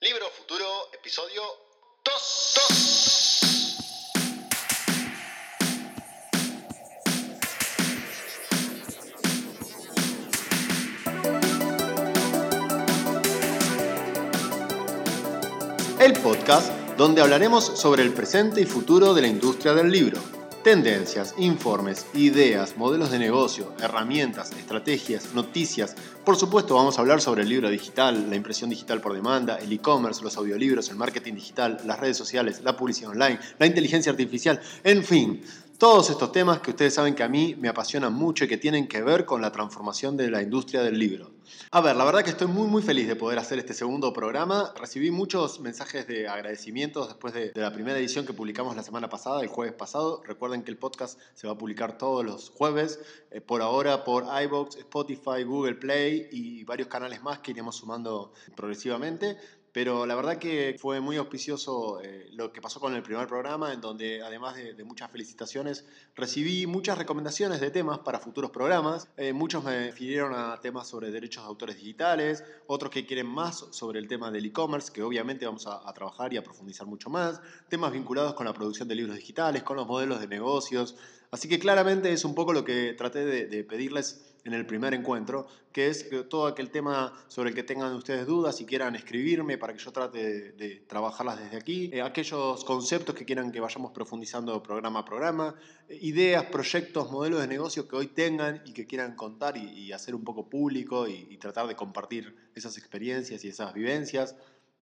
Libro Futuro, episodio 2. El podcast donde hablaremos sobre el presente y futuro de la industria del libro. Tendencias, informes, ideas, modelos de negocio, herramientas, estrategias, noticias. Por supuesto vamos a hablar sobre el libro digital, la impresión digital por demanda, el e-commerce, los audiolibros, el marketing digital, las redes sociales, la publicidad online, la inteligencia artificial, en fin, todos estos temas que ustedes saben que a mí me apasionan mucho y que tienen que ver con la transformación de la industria del libro. A ver, la verdad que estoy muy muy feliz de poder hacer este segundo programa. Recibí muchos mensajes de agradecimientos después de, la primera edición que publicamos la semana pasada, el jueves pasado. Recuerden que el podcast se va a publicar todos los jueves, eh, por ahora por iVoox, Spotify, Google Play y varios canales más que iremos sumando progresivamente. Pero la verdad que fue muy auspicioso eh, lo que pasó con el primer programa, en donde además de, muchas felicitaciones, recibí muchas recomendaciones de temas para futuros programas. Eh, muchos me refirieron a temas sobre derechos de autores digitales, otros que quieren más sobre el tema del e-commerce, que obviamente vamos a, trabajar y a profundizar mucho más, temas vinculados con la producción de libros digitales, con los modelos de negocios. Así que claramente es un poco lo que traté de pedirles en el primer encuentro, que es todo aquel tema sobre el que tengan ustedes dudas y quieran escribirme para que yo trate de, trabajarlas desde aquí, eh, aquellos conceptos que quieran que vayamos profundizando programa a programa, eh, ideas, proyectos, modelos de negocio que hoy tengan y que quieran contar y, hacer un poco público y tratar de compartir esas experiencias y esas vivencias.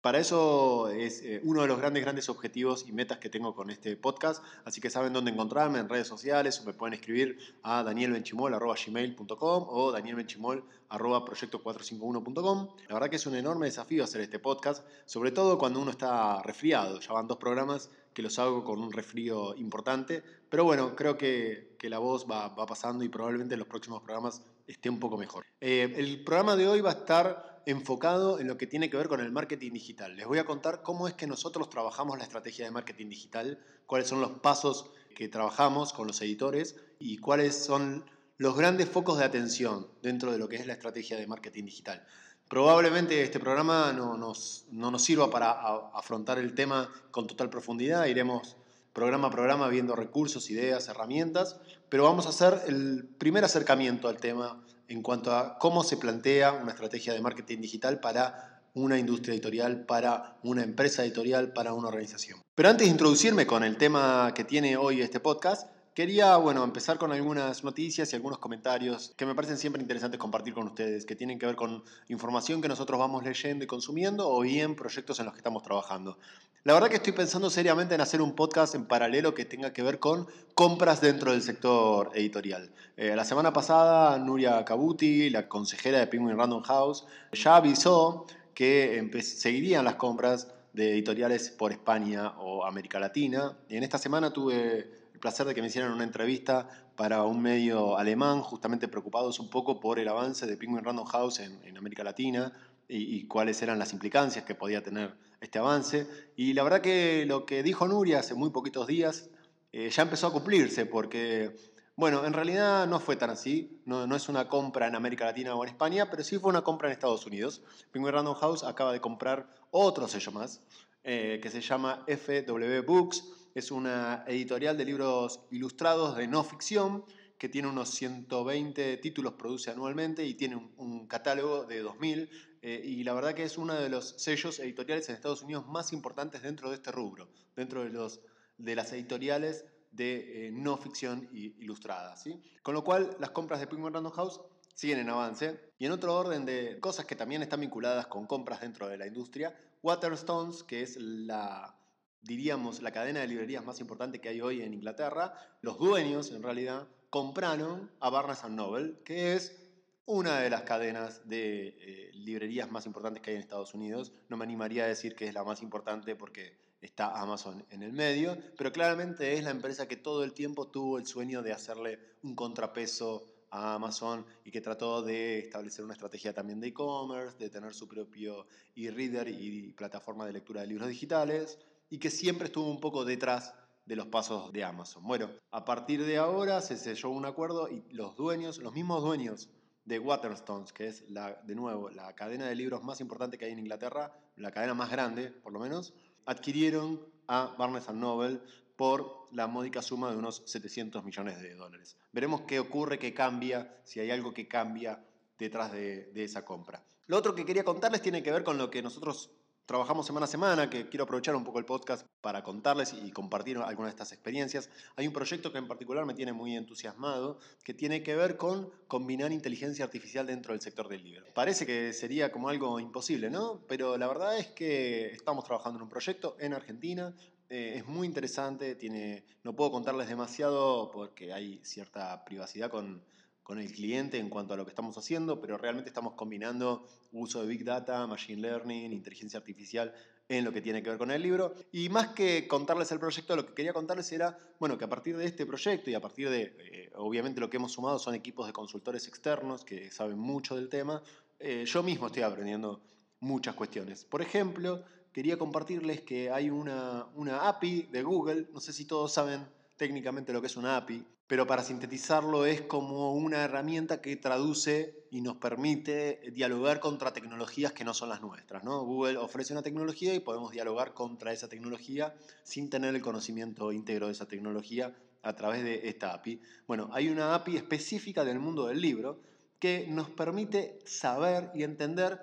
Para eso es eh, uno de los grandes, grandes objetivos y metas que tengo con este podcast. Así que saben dónde encontrarme en redes sociales o me pueden escribir a danielbenchimol.gmail.com o danielbenchimol.proyecto451.com. La verdad que es un enorme desafío hacer este podcast, sobre todo cuando uno está resfriado. Ya van dos programas que los hago con un resfrío importante. Pero bueno, creo que, la voz va, pasando y probablemente en los próximos programas esté un poco mejor. Eh, el programa de hoy va a estar enfocado en lo que tiene que ver con el marketing digital. Les voy a contar cómo es que nosotros trabajamos la estrategia de marketing digital, cuáles son los pasos que trabajamos con los editores y cuáles son los grandes focos de atención dentro de lo que es la estrategia de marketing digital. Probablemente este programa no nos, no nos sirva para afrontar el tema con total profundidad, iremos programa a programa viendo recursos, ideas, herramientas, pero vamos a hacer el primer acercamiento al tema en cuanto a cómo se plantea una estrategia de marketing digital para una industria editorial, para una empresa editorial, para una organización. Pero antes de introducirme con el tema que tiene hoy este podcast, Quería, bueno, empezar con algunas noticias y algunos comentarios que me parecen siempre interesantes compartir con ustedes, que tienen que ver con información que nosotros vamos leyendo y consumiendo o bien proyectos en los que estamos trabajando. La verdad que estoy pensando seriamente en hacer un podcast en paralelo que tenga que ver con compras dentro del sector editorial. Eh, la semana pasada, Nuria Cabuti, la consejera de Penguin Random House, ya avisó que seguirían las compras de editoriales por España o América Latina. Y en esta semana tuve placer de que me hicieran una entrevista para un medio alemán, justamente preocupados un poco por el avance de Penguin Random House en, América Latina y, cuáles eran las implicancias que podía tener este avance. Y la verdad que lo que dijo Nuria hace muy poquitos días eh, ya empezó a cumplirse, porque, bueno, en realidad no fue tan así, no, no, es una compra en América Latina o en España, pero sí fue una compra en Estados Unidos. Penguin Random House acaba de comprar otro sello más, eh, que se llama FW Books es una editorial de libros ilustrados de no ficción que tiene unos 120 títulos, produce anualmente y tiene un, catálogo de 2000. Eh, y la verdad que es uno de los sellos editoriales en Estados Unidos más importantes dentro de este rubro, dentro de, los, de las editoriales de eh, no ficción ilustrada. ¿sí? Con lo cual, las compras de Penguin Random House siguen en avance. Y en otro orden de cosas que también están vinculadas con compras dentro de la industria, Waterstones, que es la diríamos, la cadena de librerías más importante que hay hoy en Inglaterra, los dueños, en realidad, compraron a Barnes Noble, que es una de las cadenas de eh, librerías más importantes que hay en Estados Unidos. No me animaría a decir que es la más importante porque está Amazon en el medio, pero claramente es la empresa que todo el tiempo tuvo el sueño de hacerle un contrapeso a Amazon y que trató de establecer una estrategia también de e-commerce, de tener su propio e-reader y plataforma de lectura de libros digitales y que siempre estuvo un poco detrás de los pasos de Amazon. Bueno, a partir de ahora se selló un acuerdo y los dueños, los mismos dueños de Waterstones, que es, la, de nuevo, la cadena de libros más importante que hay en Inglaterra, la cadena más grande, por lo menos, adquirieron a Barnes Noble por la módica suma de unos 700 millones de dólares. Veremos qué ocurre, qué cambia, si hay algo que cambia detrás de, de esa compra. Lo otro que quería contarles tiene que ver con lo que nosotros trabajamos semana a semana, que quiero aprovechar un poco el podcast para contarles y compartir algunas de estas experiencias. Hay un proyecto que en particular me tiene muy entusiasmado, que tiene que ver con combinar inteligencia artificial dentro del sector del libro. Parece que sería como algo imposible, ¿no? Pero la verdad es que estamos trabajando en un proyecto en Argentina. Eh, es muy interesante, tiene, no puedo contarles demasiado porque hay cierta privacidad con, con el cliente en cuanto a lo que estamos haciendo, pero realmente estamos combinando uso de Big Data, Machine Learning, inteligencia artificial en lo que tiene que ver con el libro. Y más que contarles el proyecto, lo que quería contarles era, bueno, que a partir de este proyecto y a partir de, eh, obviamente lo que hemos sumado son equipos de consultores externos que saben mucho del tema, eh, yo mismo estoy aprendiendo muchas cuestiones. Por ejemplo, quería compartirles que hay una, una API de Google, no sé si todos saben técnicamente lo que es una API, pero para sintetizarlo es como una herramienta que traduce y nos permite dialogar contra tecnologías que no son las nuestras. ¿no? Google ofrece una tecnología y podemos dialogar contra esa tecnología sin tener el conocimiento íntegro de esa tecnología a través de esta API. Bueno, hay una API específica del mundo del libro que nos permite saber y entender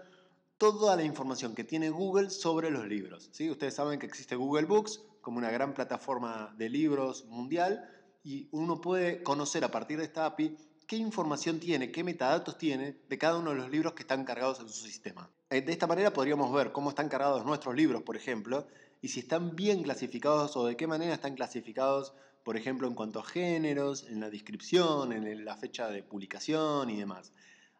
toda la información que tiene Google sobre los libros. ¿sí? Ustedes saben que existe Google Books como una gran plataforma de libros mundial y uno puede conocer a partir de esta API qué información tiene, qué metadatos tiene de cada uno de los libros que están cargados en su sistema. Eh, de esta manera podríamos ver cómo están cargados nuestros libros, por ejemplo, y si están bien clasificados o de qué manera están clasificados, por ejemplo, en cuanto a géneros, en la descripción, en la fecha de publicación y demás.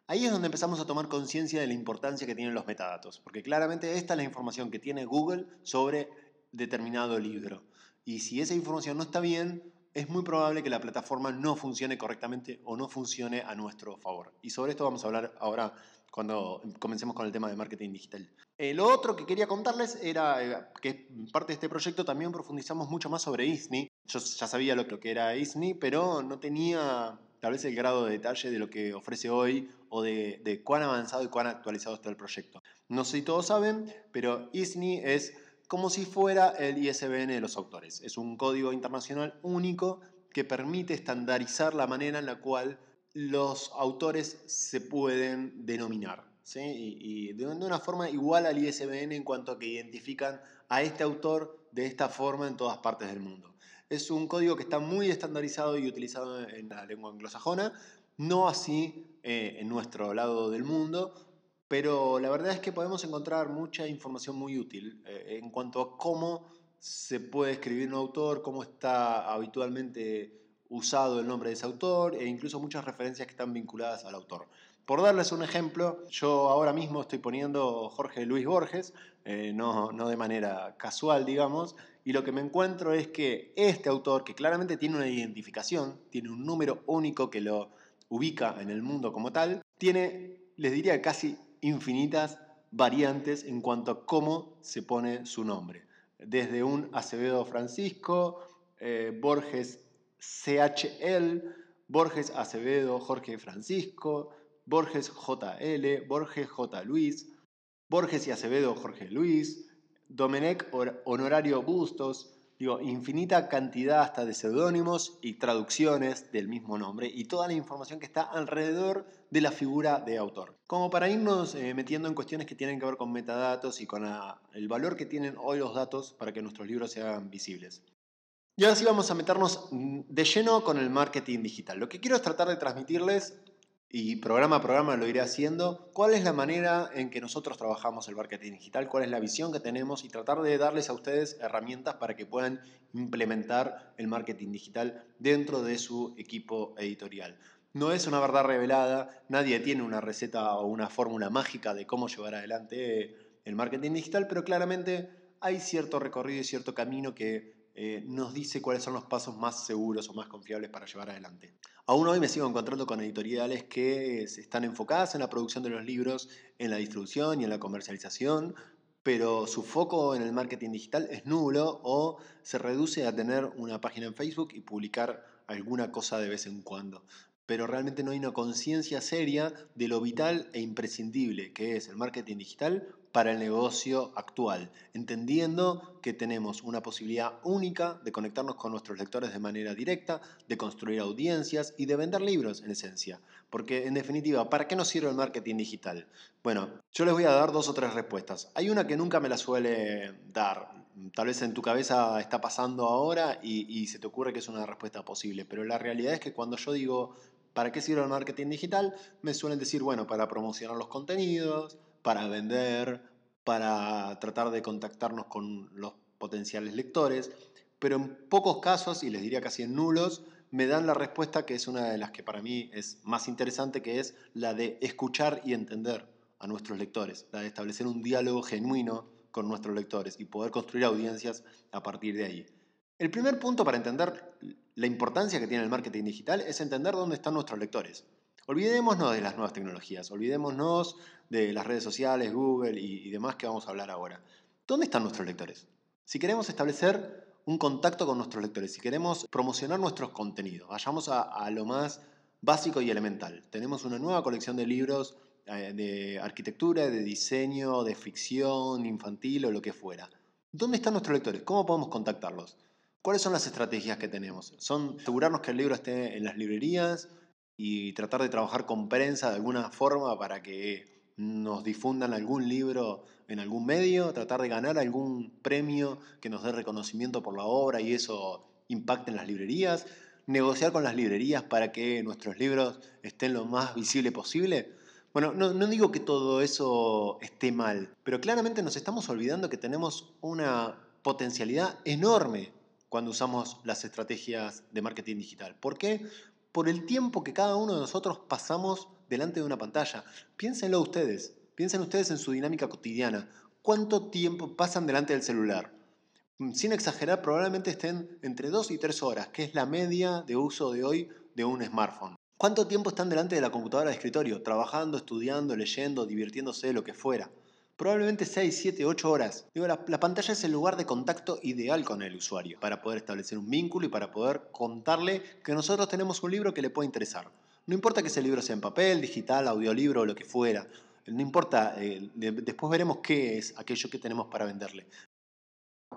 Ahí es donde empezamos a tomar conciencia de la importancia que tienen los metadatos, porque claramente esta es la información que tiene Google sobre determinado libro. Y si esa información no está bien, es muy probable que la plataforma no funcione correctamente o no funcione a nuestro favor. Y sobre esto vamos a hablar ahora cuando comencemos con el tema de marketing digital. Eh, lo otro que quería contarles era eh, que parte de este proyecto también profundizamos mucho más sobre ISNI. Yo ya sabía lo que era ISNI, pero no tenía tal vez el grado de detalle de lo que ofrece hoy o de, de cuán avanzado y cuán actualizado está el proyecto. No sé si todos saben, pero ISNI es como si fuera el ISBN de los autores. Es un código internacional único que permite estandarizar la manera en la cual los autores se pueden denominar. Y, de una forma igual al ISBN en cuanto a que identifican a este autor de esta forma en todas partes del mundo. Es un código que está muy estandarizado y utilizado en la lengua anglosajona, no así eh, en nuestro lado del mundo, pero la verdad es que podemos encontrar mucha información muy útil eh, en cuanto a cómo se puede escribir un autor, cómo está habitualmente usado el nombre de ese autor e incluso muchas referencias que están vinculadas al autor. Por darles un ejemplo, yo ahora mismo estoy poniendo Jorge Luis Borges, eh, no, no de manera casual, digamos, y lo que me encuentro es que este autor, que claramente tiene una identificación, tiene un número único que lo ubica en el mundo como tal, tiene, les diría, casi infinitas variantes en cuanto a cómo se pone su nombre. Desde un Acevedo Francisco, eh, Borges CHL, Borges Acevedo Jorge Francisco, Borges JL, Borges J. Luis, Borges y Acevedo Jorge Luis, Domenech Honorario Bustos, digo, infinita cantidad hasta de seudónimos y traducciones del mismo nombre y toda la información que está alrededor de la figura de autor. Como para irnos eh, metiendo en cuestiones que tienen que ver con metadatos y con el valor que tienen hoy los datos para que nuestros libros sean visibles. Y ahora sí vamos a meternos mm, de lleno con el marketing digital. Lo que quiero es tratar de transmitirles y programa a programa lo iré haciendo, cuál es la manera en que nosotros trabajamos el marketing digital, cuál es la visión que tenemos y tratar de darles a ustedes herramientas para que puedan implementar el marketing digital dentro de su equipo editorial. No es una verdad revelada, nadie tiene una receta o una fórmula mágica de cómo llevar adelante el marketing digital, pero claramente hay cierto recorrido y cierto camino que eh, nos dice cuáles son los pasos más seguros o más confiables para llevar adelante. Aún hoy me sigo encontrando con editoriales que están enfocadas en la producción de los libros, en la distribución y en la comercialización, pero su foco en el marketing digital es nulo o se reduce a tener una página en Facebook y publicar alguna cosa de vez en cuando. pero realmente no hay una conciencia seria de lo vital e imprescindible que es el marketing digital para el negocio actual, entendiendo que tenemos una posibilidad única de conectarnos con nuestros lectores de manera directa, de construir audiencias y de vender libros en esencia. Porque en definitiva, ¿para qué nos sirve el marketing digital? Bueno, yo les voy a dar dos o tres respuestas. Hay una que nunca me la suele dar. Tal vez en tu cabeza está pasando ahora y, y se te ocurre que es una respuesta posible, pero la realidad es que cuando yo digo ¿Para qué sirve el marketing digital? Me suelen decir, bueno, para promocionar los contenidos, para vender, para tratar de contactarnos con los potenciales lectores, pero en pocos casos, y les diría casi en nulos, me dan la respuesta que es una de las que para mí es más interesante, que es la de escuchar y entender a nuestros lectores, la de establecer un diálogo genuino con nuestros lectores y poder construir audiencias a partir de ahí. El primer punto para entender la importancia que tiene el marketing digital es entender dónde están nuestros lectores. Olvidémonos de las nuevas tecnologías, olvidémonos de las redes sociales, Google y, demás que vamos a hablar ahora. ¿Dónde están nuestros lectores? Si queremos establecer un contacto con nuestros lectores, si queremos promocionar nuestros contenidos, vayamos a, lo más básico y elemental. Tenemos una nueva colección de libros eh, de arquitectura, de diseño, de ficción infantil o lo que fuera. ¿Dónde están nuestros lectores? ¿Cómo podemos contactarlos? ¿Cuáles son las estrategias que tenemos? Son asegurarnos que el libro esté en las librerías y tratar de trabajar con prensa de alguna forma para que nos difundan algún libro en algún medio, tratar de ganar algún premio que nos dé reconocimiento por la obra y eso impacte en las librerías, negociar con las librerías para que nuestros libros estén lo más visible posible. Bueno, no, no, digo que todo eso esté mal, pero claramente nos estamos olvidando que tenemos una potencialidad enorme cuando usamos las estrategias de marketing digital. ¿Por qué? Por el tiempo que cada uno de nosotros pasamos delante de una pantalla. Piénsenlo ustedes, piensen ustedes en su dinámica cotidiana. ¿Cuánto tiempo pasan delante del celular? Mm, sin exagerar, probablemente estén entre 2 y 3 horas, que es la media de uso de hoy de un smartphone. ¿Cuánto tiempo están delante de la computadora de escritorio? Trabajando, estudiando, leyendo, divirtiéndose, lo que fuera probablemente 6, 7, 8 horas. Digo, la, pantalla es el lugar de contacto ideal con el usuario para poder establecer un vínculo y para poder contarle que nosotros tenemos un libro que le puede interesar. No importa que ese libro sea en papel, digital, audiolibro o lo que fuera. No importa, eh, después veremos qué es aquello que tenemos para venderle.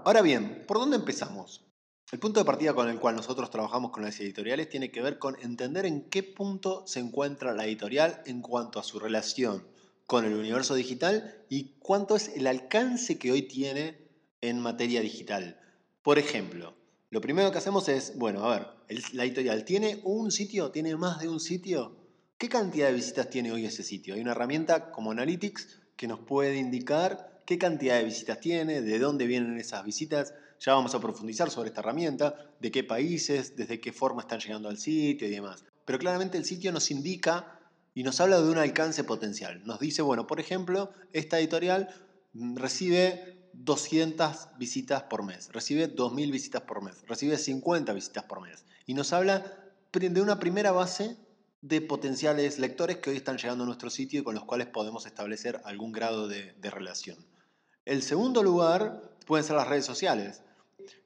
Ahora bien, ¿por dónde empezamos? El punto de partida con el cual nosotros trabajamos con las editoriales tiene que ver con entender en qué punto se encuentra la editorial en cuanto a su relación con el universo digital y cuánto es el alcance que hoy tiene en materia digital. Por ejemplo, lo primero que hacemos es, bueno, a ver, la editorial tiene un sitio, tiene más de un sitio. ¿Qué cantidad de visitas tiene hoy ese sitio? Hay una herramienta como Analytics que nos puede indicar qué cantidad de visitas tiene, de dónde vienen esas visitas. Ya vamos a profundizar sobre esta herramienta, de qué países, desde qué forma están llegando al sitio y demás. Pero claramente el sitio nos indica y nos habla de un alcance potencial. Nos dice, bueno, por ejemplo, esta editorial mm, recibe 200 visitas por mes, recibe 2.000 visitas por mes, recibe 50 visitas por mes. Y nos habla de una primera base de potenciales lectores que hoy están llegando a nuestro sitio y con los cuales podemos establecer algún grado de, de relación. El segundo lugar pueden ser las redes sociales.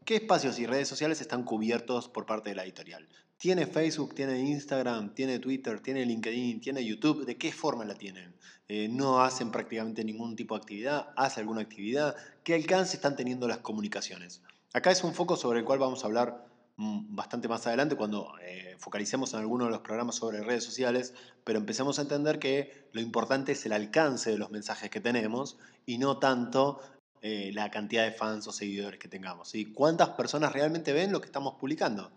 ¿Qué espacios y redes sociales están cubiertos por parte de la editorial? ¿Tiene Facebook, tiene Instagram, tiene Twitter, tiene LinkedIn, tiene YouTube? ¿De qué forma la tienen? Eh, no hacen prácticamente ningún tipo de actividad, hace alguna actividad. ¿Qué alcance están teniendo las comunicaciones? Acá es un foco sobre el cual vamos a hablar mm, bastante más adelante cuando eh, focalicemos en alguno de los programas sobre redes sociales, pero empecemos a entender que lo importante es el alcance de los mensajes que tenemos y no tanto eh, la cantidad de fans o seguidores que tengamos. ¿sí? ¿Cuántas personas realmente ven lo que estamos publicando?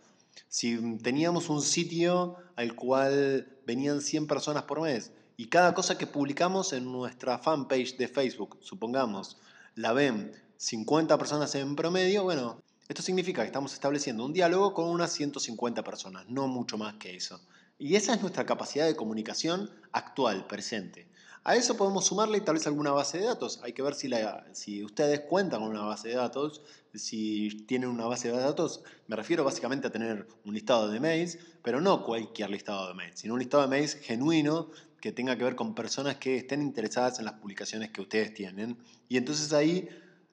Si teníamos un sitio al cual venían 100 personas por mes y cada cosa que publicamos en nuestra fanpage de Facebook, supongamos, la ven 50 personas en promedio, bueno, esto significa que estamos estableciendo un diálogo con unas 150 personas, no mucho más que eso. Y esa es nuestra capacidad de comunicación actual, presente. A eso podemos sumarle tal vez alguna base de datos. Hay que ver si, si ustedes cuentan con una base de datos, si tienen una base de datos. Me refiero básicamente a tener un listado de mails, pero no cualquier listado de mails, sino un listado de mails genuino que tenga que ver con personas que estén interesadas en las publicaciones que ustedes tienen. Y entonces ahí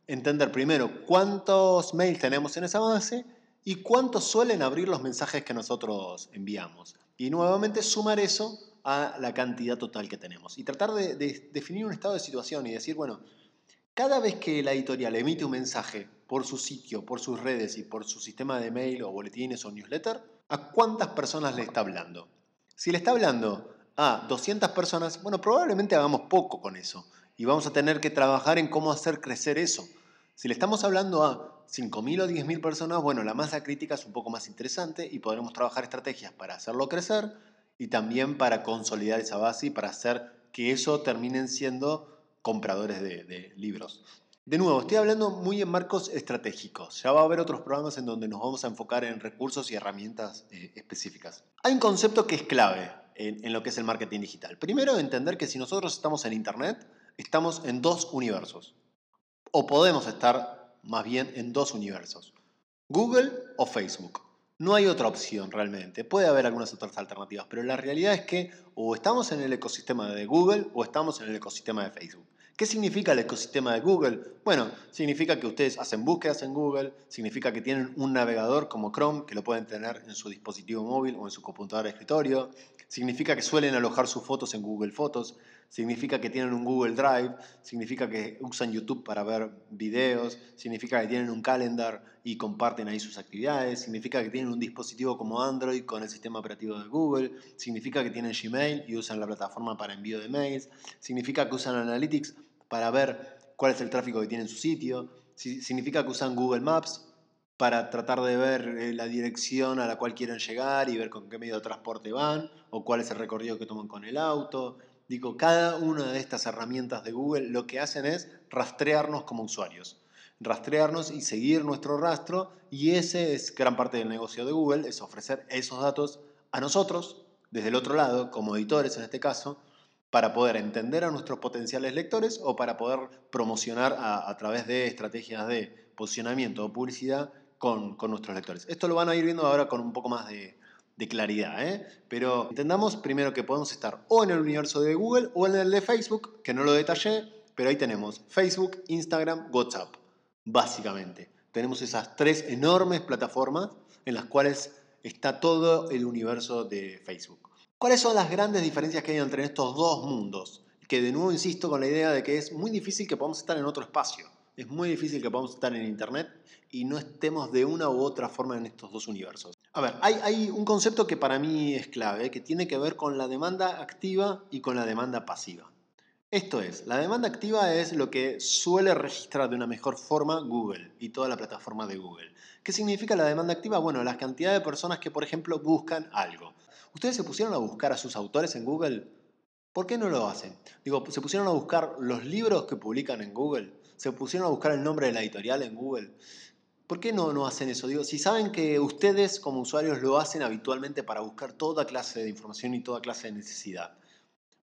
entender primero cuántos mails tenemos en esa base y cuántos suelen abrir los mensajes que nosotros enviamos. Y nuevamente sumar eso a la cantidad total que tenemos. Y tratar de, definir un estado de situación y decir, bueno, cada vez que la editorial emite un mensaje por su sitio, por sus redes y por su sistema de mail o boletines o newsletter, ¿a cuántas personas le está hablando? Si le está hablando a 200 personas, bueno, probablemente hagamos poco con eso y vamos a tener que trabajar en cómo hacer crecer eso. Si le estamos hablando a 5.000 o 10.000 personas, bueno, la masa crítica es un poco más interesante y podremos trabajar estrategias para hacerlo crecer y también para consolidar esa base y para hacer que eso terminen siendo compradores de, libros. De nuevo, estoy hablando muy en marcos estratégicos. Ya va a haber otros programas en donde nos vamos a enfocar en recursos y herramientas eh, específicas. Hay un concepto que es clave en, en lo que es el marketing digital. Primero, entender que si nosotros estamos en Internet, estamos en dos universos o podemos estar más bien en dos universos, Google o Facebook. No hay otra opción realmente. Puede haber algunas otras alternativas, pero la realidad es que o estamos en el ecosistema de Google o estamos en el ecosistema de Facebook. ¿Qué significa el ecosistema de Google? Bueno, significa que ustedes hacen búsquedas en Google, significa que tienen un navegador como Chrome que lo pueden tener en su dispositivo móvil o en su computadora de escritorio, significa que suelen alojar sus fotos en Google Fotos, significa que tienen un Google Drive, significa que usan YouTube para ver videos, significa que tienen un calendar y comparten ahí sus actividades, significa que tienen un dispositivo como Android con el sistema operativo de Google, significa que tienen Gmail y usan la plataforma para envío de mails, significa que usan Analytics para ver cuál es el tráfico que tiene en su sitio, significa que usan Google Maps para tratar de ver eh, la dirección a la cual quieren llegar y ver con qué medio de transporte van o cuál es el recorrido que toman con el auto, Digo, cada una de estas herramientas de Google lo que hacen es rastrearnos como usuarios, rastrearnos y seguir nuestro rastro y ese es gran parte del negocio de Google, es ofrecer esos datos a nosotros, desde el otro lado, como editores en este caso, para poder entender a nuestros potenciales lectores o para poder promocionar a, través de estrategias de posicionamiento o publicidad con, con nuestros lectores. Esto lo van a ir viendo ahora con un poco más de, de claridad, ¿eh? pero entendamos primero que podemos estar o en el universo de Google o en el de Facebook, que no lo detallé, pero ahí tenemos Facebook, Instagram, WhatsApp, básicamente. Tenemos esas tres enormes plataformas en las cuales está todo el universo de Facebook. ¿Cuáles son las grandes diferencias que hay entre estos dos mundos? Que de nuevo insisto con la idea de que es muy difícil que podamos estar en otro espacio. Es muy difícil que podamos estar en Internet y no estemos de una u otra forma en estos dos universos. Ver, hay, un concepto que para mí es clave, que tiene que ver con la demanda activa y con la demanda pasiva. Esto es, la demanda activa es lo que suele registrar de una mejor forma Google y toda la plataforma de Google. ¿Qué significa la demanda activa? Bueno, la cantidad de personas que, por ejemplo, buscan algo. ¿Ustedes se pusieron a buscar a sus autores en Google? ¿Por qué no lo hacen? Digo, ¿se pusieron a buscar los libros que publican en Google? ¿Se pusieron a buscar el nombre de la editorial en Google? ¿Por qué no, no hacen eso? Digo, si saben que ustedes como usuarios lo hacen habitualmente para buscar toda clase de información y toda clase de necesidad,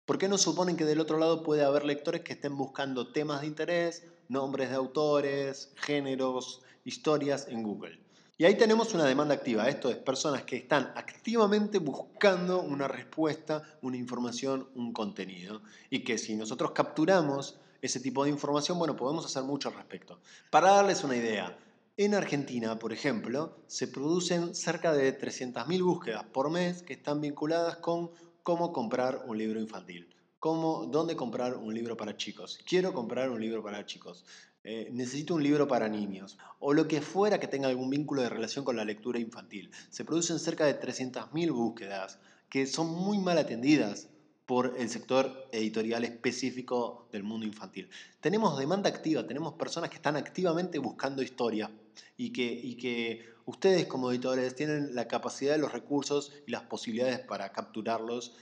¿por qué no suponen que del otro lado puede haber lectores que estén buscando temas de interés, nombres de autores, géneros, historias en Google? Y ahí tenemos una demanda activa. Esto es personas que están activamente buscando una respuesta, una información, un contenido. Y que si nosotros capturamos ese tipo de información, bueno, podemos hacer mucho al respecto. Para darles una idea, en Argentina, por ejemplo, se producen cerca de 300.000 búsquedas por mes que están vinculadas con cómo comprar un libro infantil, cómo, dónde comprar un libro para chicos, quiero comprar un libro para chicos, eh, necesito un libro para niños, o lo que fuera que tenga algún vínculo de relación con la lectura infantil. Se producen cerca de 300.000 búsquedas que son muy mal atendidas por el sector editorial específico del mundo infantil. Tenemos demanda activa, tenemos personas que están activamente buscando historia y que, y que ustedes como editores tienen la capacidad, los recursos y las posibilidades para capturarlos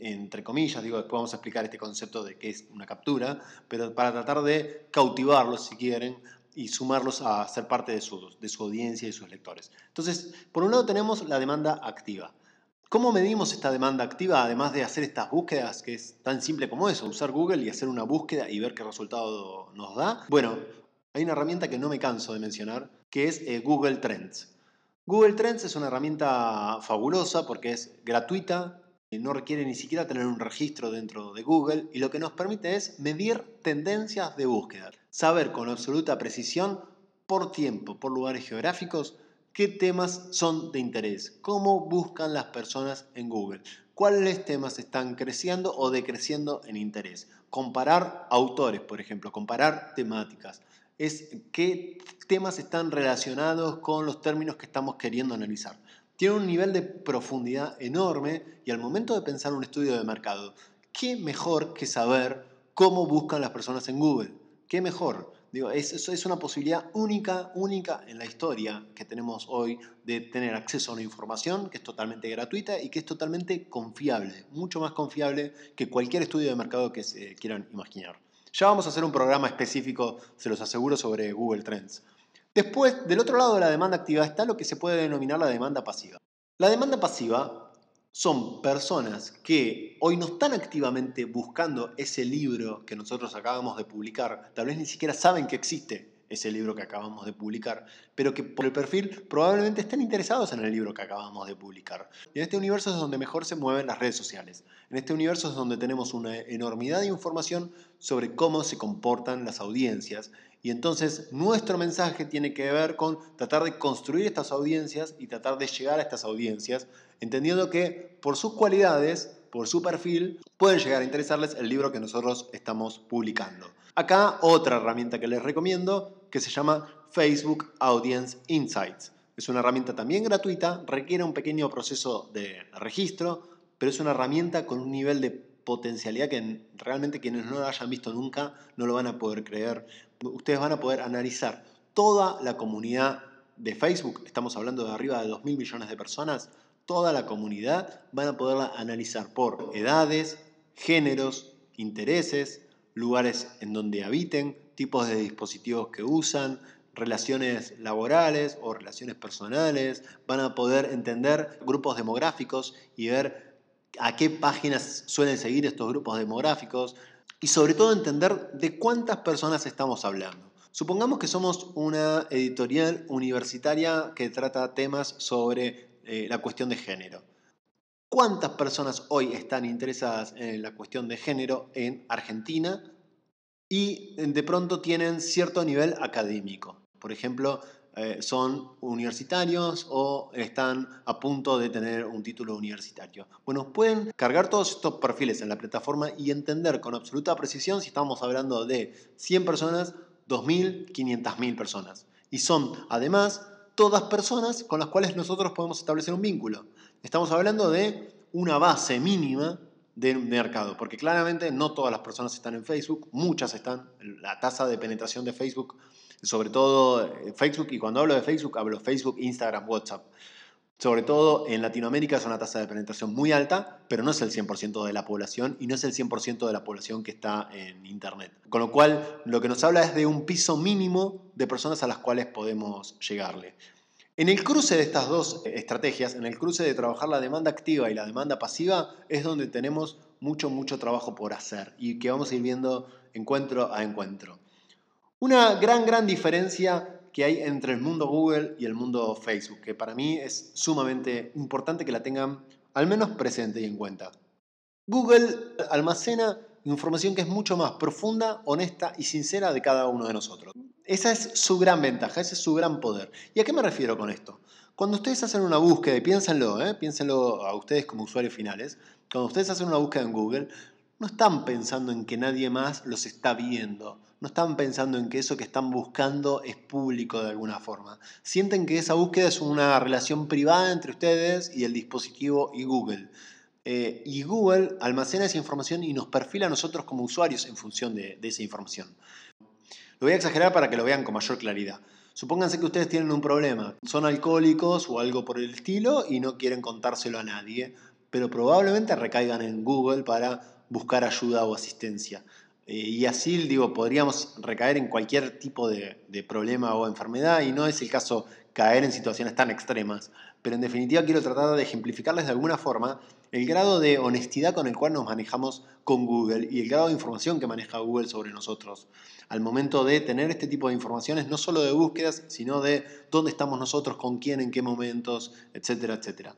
entre comillas, digo, después vamos a explicar este concepto de qué es una captura, pero para tratar de cautivarlos, si quieren, y sumarlos a ser parte de su, de su audiencia y sus lectores. Entonces, por un lado tenemos la demanda activa. ¿Cómo medimos esta demanda activa además de hacer estas búsquedas, que es tan simple como eso, usar Google y hacer una búsqueda y ver qué resultado nos da? Bueno, hay una herramienta que no me canso de mencionar, que es eh, Google Trends. Google Trends es una herramienta fabulosa porque es gratuita, no requiere ni siquiera tener un registro dentro de Google y lo que nos permite es medir tendencias de búsqueda, saber con absoluta precisión por tiempo, por lugares geográficos, qué temas son de interés, cómo buscan las personas en Google, cuáles temas están creciendo o decreciendo en interés. Comparar autores, por ejemplo, comparar temáticas. Es qué temas están relacionados con los términos que estamos queriendo analizar. Tiene un nivel de profundidad enorme y al momento de pensar un estudio de mercado, ¿qué mejor que saber cómo buscan las personas en Google? ¿Qué mejor? Digo, es, es una posibilidad única, única en la historia que tenemos hoy de tener acceso a una información que es totalmente gratuita y que es totalmente confiable, mucho más confiable que cualquier estudio de mercado que se quieran imaginar. Ya vamos a hacer un programa específico, se los aseguro, sobre Google Trends. Después, del otro lado de la demanda activa está lo que se puede denominar la demanda pasiva. La demanda pasiva son personas que hoy no están activamente buscando ese libro que nosotros acabamos de publicar, tal vez ni siquiera saben que existe ese libro que acabamos de publicar, pero que por el perfil probablemente estén interesados en el libro que acabamos de publicar. Y en este universo es donde mejor se mueven las redes sociales. En este universo es donde tenemos una enormidad de información sobre cómo se comportan las audiencias. Y entonces nuestro mensaje tiene que ver con tratar de construir estas audiencias y tratar de llegar a estas audiencias entendiendo que por sus cualidades, por su perfil, pueden llegar a interesarles el libro que nosotros estamos publicando. Acá otra herramienta que les recomiendo que se llama Facebook Audience Insights. Es una herramienta también gratuita, requiere un pequeño proceso de registro, pero es una herramienta con un nivel de potencialidad que realmente quienes no lo hayan visto nunca no lo van a poder creer. Ustedes van a poder analizar toda la comunidad de Facebook, estamos hablando de arriba de 2.000 millones de personas, toda la comunidad, van a poderla analizar por edades, géneros, intereses, lugares en donde habiten, tipos de dispositivos que usan, relaciones laborales o relaciones personales, van a poder entender grupos demográficos y ver a qué páginas suelen seguir estos grupos demográficos y sobre todo entender de cuántas personas estamos hablando. Supongamos que somos una editorial universitaria que trata temas sobre eh, la cuestión de género. ¿Cuántas personas hoy están interesadas en la cuestión de género en Argentina y de pronto tienen cierto nivel académico? Por ejemplo, eh, son universitarios o están a punto de tener un título universitario. Bueno, pueden cargar todos estos perfiles en la plataforma y entender con absoluta precisión si estamos hablando de 100 personas, 2.000, 500.000 personas. Y son además todas personas con las cuales nosotros podemos establecer un vínculo. Estamos hablando de una base mínima de mercado, porque claramente no todas las personas están en Facebook, muchas están, la tasa de penetración de Facebook, sobre todo eh, Facebook, y cuando hablo de Facebook hablo Facebook, Instagram, WhatsApp. Sobre todo en Latinoamérica es una tasa de penetración muy alta, pero no es el 100% de la población y no es el 100% de la población que está en Internet. Con lo cual, lo que nos habla es de un piso mínimo de personas a las cuales podemos llegarle. En el cruce de estas dos estrategias, en el cruce de trabajar la demanda activa y la demanda pasiva, es donde tenemos mucho, mucho trabajo por hacer y que vamos a ir viendo encuentro a encuentro. Una gran, gran diferencia que hay entre el mundo Google y el mundo Facebook, que para mí es sumamente importante que la tengan al menos presente y en cuenta. Google almacena información que es mucho más profunda, honesta y sincera de cada uno de nosotros. Esa es su gran ventaja, ese es su gran poder. ¿Y a qué me refiero con esto? Cuando ustedes hacen una búsqueda, piénsenlo, ¿eh? piénsenlo a ustedes como usuarios finales, cuando ustedes hacen una búsqueda en Google, no están pensando en que nadie más los está viendo, no están pensando en que eso que están buscando es público de alguna forma. Sienten que esa búsqueda es una relación privada entre ustedes y el dispositivo y Google. Eh, y Google almacena esa información y nos perfila a nosotros como usuarios en función de, de esa información. Lo voy a exagerar para que lo vean con mayor claridad. Supónganse que ustedes tienen un problema, son alcohólicos o algo por el estilo y no quieren contárselo a nadie, pero probablemente recaigan en Google para buscar ayuda o asistencia. Eh, y así, digo, podríamos recaer en cualquier tipo de, problema o enfermedad y no es el caso caer en situaciones tan extremas. Pero en definitiva quiero tratar de ejemplificarles de alguna forma el grado de honestidad con el cual nos manejamos con Google y el grado de información que maneja Google sobre nosotros. Al momento de tener este tipo de informaciones, no solo de búsquedas, sino de dónde estamos nosotros, con quién, en qué momentos, etcétera, etcétera.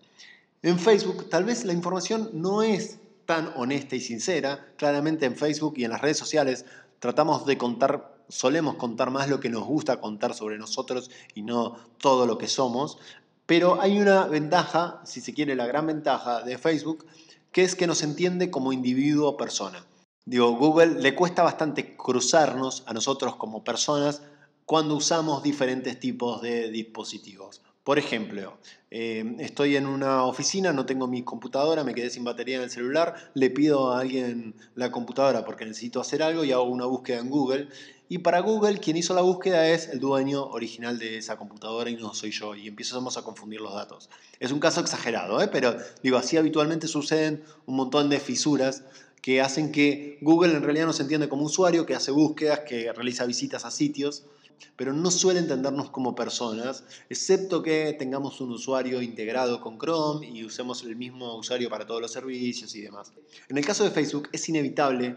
En Facebook tal vez la información no es tan honesta y sincera. Claramente en Facebook y en las redes sociales tratamos de contar, solemos contar más lo que nos gusta contar sobre nosotros y no todo lo que somos. Pero hay una ventaja, si se quiere, la gran ventaja de Facebook, que es que nos entiende como individuo o persona. Digo, Google le cuesta bastante cruzarnos a nosotros como personas cuando usamos diferentes tipos de dispositivos. Por ejemplo, eh, estoy en una oficina, no tengo mi computadora, me quedé sin batería en el celular, le pido a alguien la computadora porque necesito hacer algo y hago una búsqueda en Google. Y para Google, quien hizo la búsqueda es el dueño original de esa computadora y no soy yo. Y empezamos a confundir los datos. Es un caso exagerado, ¿eh? pero digo, así habitualmente suceden un montón de fisuras que hacen que Google en realidad nos entiende como usuario, que hace búsquedas, que realiza visitas a sitios pero no suele entendernos como personas, excepto que tengamos un usuario integrado con Chrome y usemos el mismo usuario para todos los servicios y demás. En el caso de Facebook es inevitable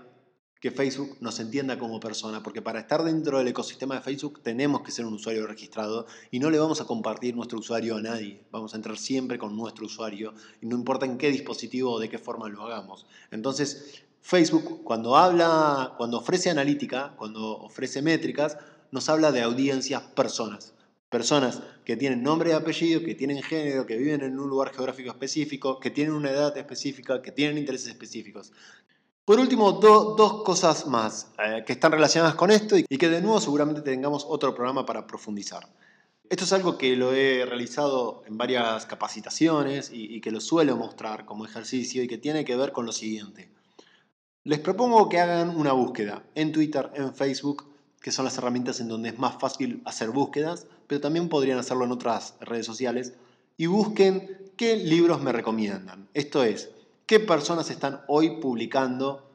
que Facebook nos entienda como persona, porque para estar dentro del ecosistema de Facebook tenemos que ser un usuario registrado y no le vamos a compartir nuestro usuario a nadie. Vamos a entrar siempre con nuestro usuario y no importa en qué dispositivo o de qué forma lo hagamos. Entonces, Facebook cuando habla, cuando ofrece analítica, cuando ofrece métricas, nos habla de audiencias personas. Personas que tienen nombre y apellido, que tienen género, que viven en un lugar geográfico específico, que tienen una edad específica, que tienen intereses específicos. Por último, dos cosas más eh, que están relacionadas con esto y que de nuevo seguramente tengamos otro programa para profundizar. Esto es algo que lo he realizado en varias capacitaciones y que lo suelo mostrar como ejercicio y que tiene que ver con lo siguiente. Les propongo que hagan una búsqueda en Twitter, en Facebook que son las herramientas en donde es más fácil hacer búsquedas, pero también podrían hacerlo en otras redes sociales, y busquen qué libros me recomiendan. Esto es, qué personas están hoy publicando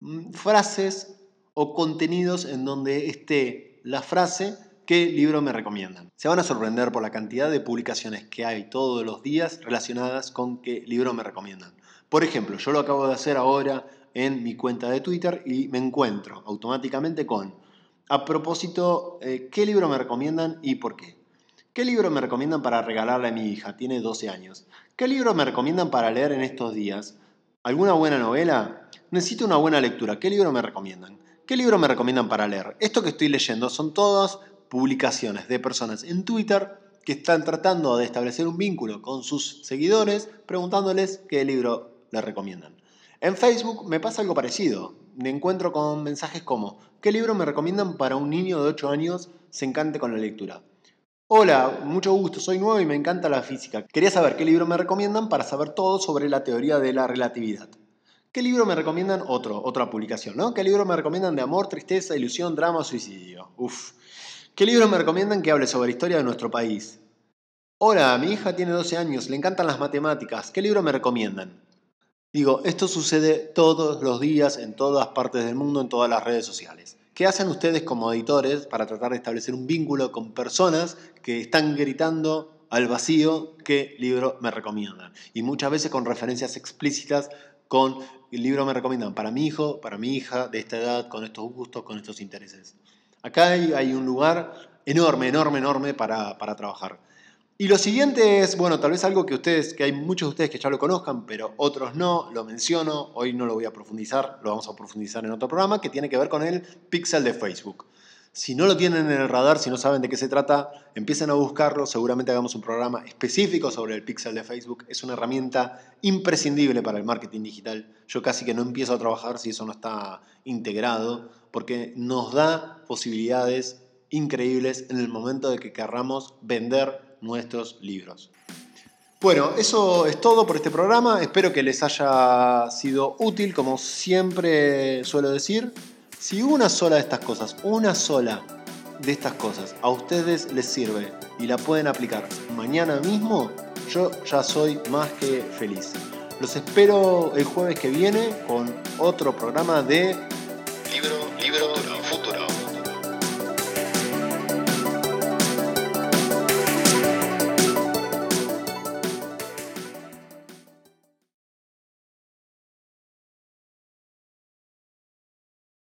mm, frases o contenidos en donde esté la frase qué libro me recomiendan. Se van a sorprender por la cantidad de publicaciones que hay todos los días relacionadas con qué libro me recomiendan. Por ejemplo, yo lo acabo de hacer ahora en mi cuenta de Twitter y me encuentro automáticamente con a propósito, eh, ¿qué libro me recomiendan y por qué? ¿Qué libro me recomiendan para regalarle a mi hija? Tiene 12 años. ¿Qué libro me recomiendan para leer en estos días? ¿Alguna buena novela? Necesito una buena lectura. ¿Qué libro me recomiendan? ¿Qué libro me recomiendan para leer? Esto que estoy leyendo son todas publicaciones de personas en Twitter que están tratando de establecer un vínculo con sus seguidores preguntándoles qué libro les recomiendan. En Facebook me pasa algo parecido. Me encuentro con mensajes como, ¿qué libro me recomiendan para un niño de 8 años se encante con la lectura? Hola, mucho gusto, soy nuevo y me encanta la física. Quería saber qué libro me recomiendan para saber todo sobre la teoría de la relatividad. ¿Qué libro me recomiendan? Otro, otra publicación, ¿no? ¿Qué libro me recomiendan de amor, tristeza, ilusión, drama, suicidio? Uf. ¿Qué libro me recomiendan que hable sobre la historia de nuestro país? Hola, mi hija tiene 12 años, le encantan las matemáticas. ¿Qué libro me recomiendan? Digo, esto sucede todos los días en todas partes del mundo, en todas las redes sociales. ¿Qué hacen ustedes como editores para tratar de establecer un vínculo con personas que están gritando al vacío qué libro me recomiendan? Y muchas veces con referencias explícitas con el libro me recomiendan para mi hijo, para mi hija de esta edad, con estos gustos, con estos intereses. Acá hay, un lugar enorme, enorme, enorme para, para trabajar. Y lo siguiente es, bueno, tal vez algo que ustedes, que hay muchos de ustedes que ya lo conozcan, pero otros no, lo menciono, hoy no lo voy a profundizar, lo vamos a profundizar en otro programa, que tiene que ver con el pixel de Facebook. Si no lo tienen en el radar, si no saben de qué se trata, empiecen a buscarlo, seguramente hagamos un programa específico sobre el pixel de Facebook. Es una herramienta imprescindible para el marketing digital. Yo casi que no empiezo a trabajar si eso no está integrado, porque nos da posibilidades increíbles en el momento de que querramos vender nuestros libros. Bueno, eso es todo por este programa. Espero que les haya sido útil, como siempre suelo decir. Si una sola de estas cosas, una sola de estas cosas a ustedes les sirve y la pueden aplicar mañana mismo, yo ya soy más que feliz. Los espero el jueves que viene con otro programa de libro, libro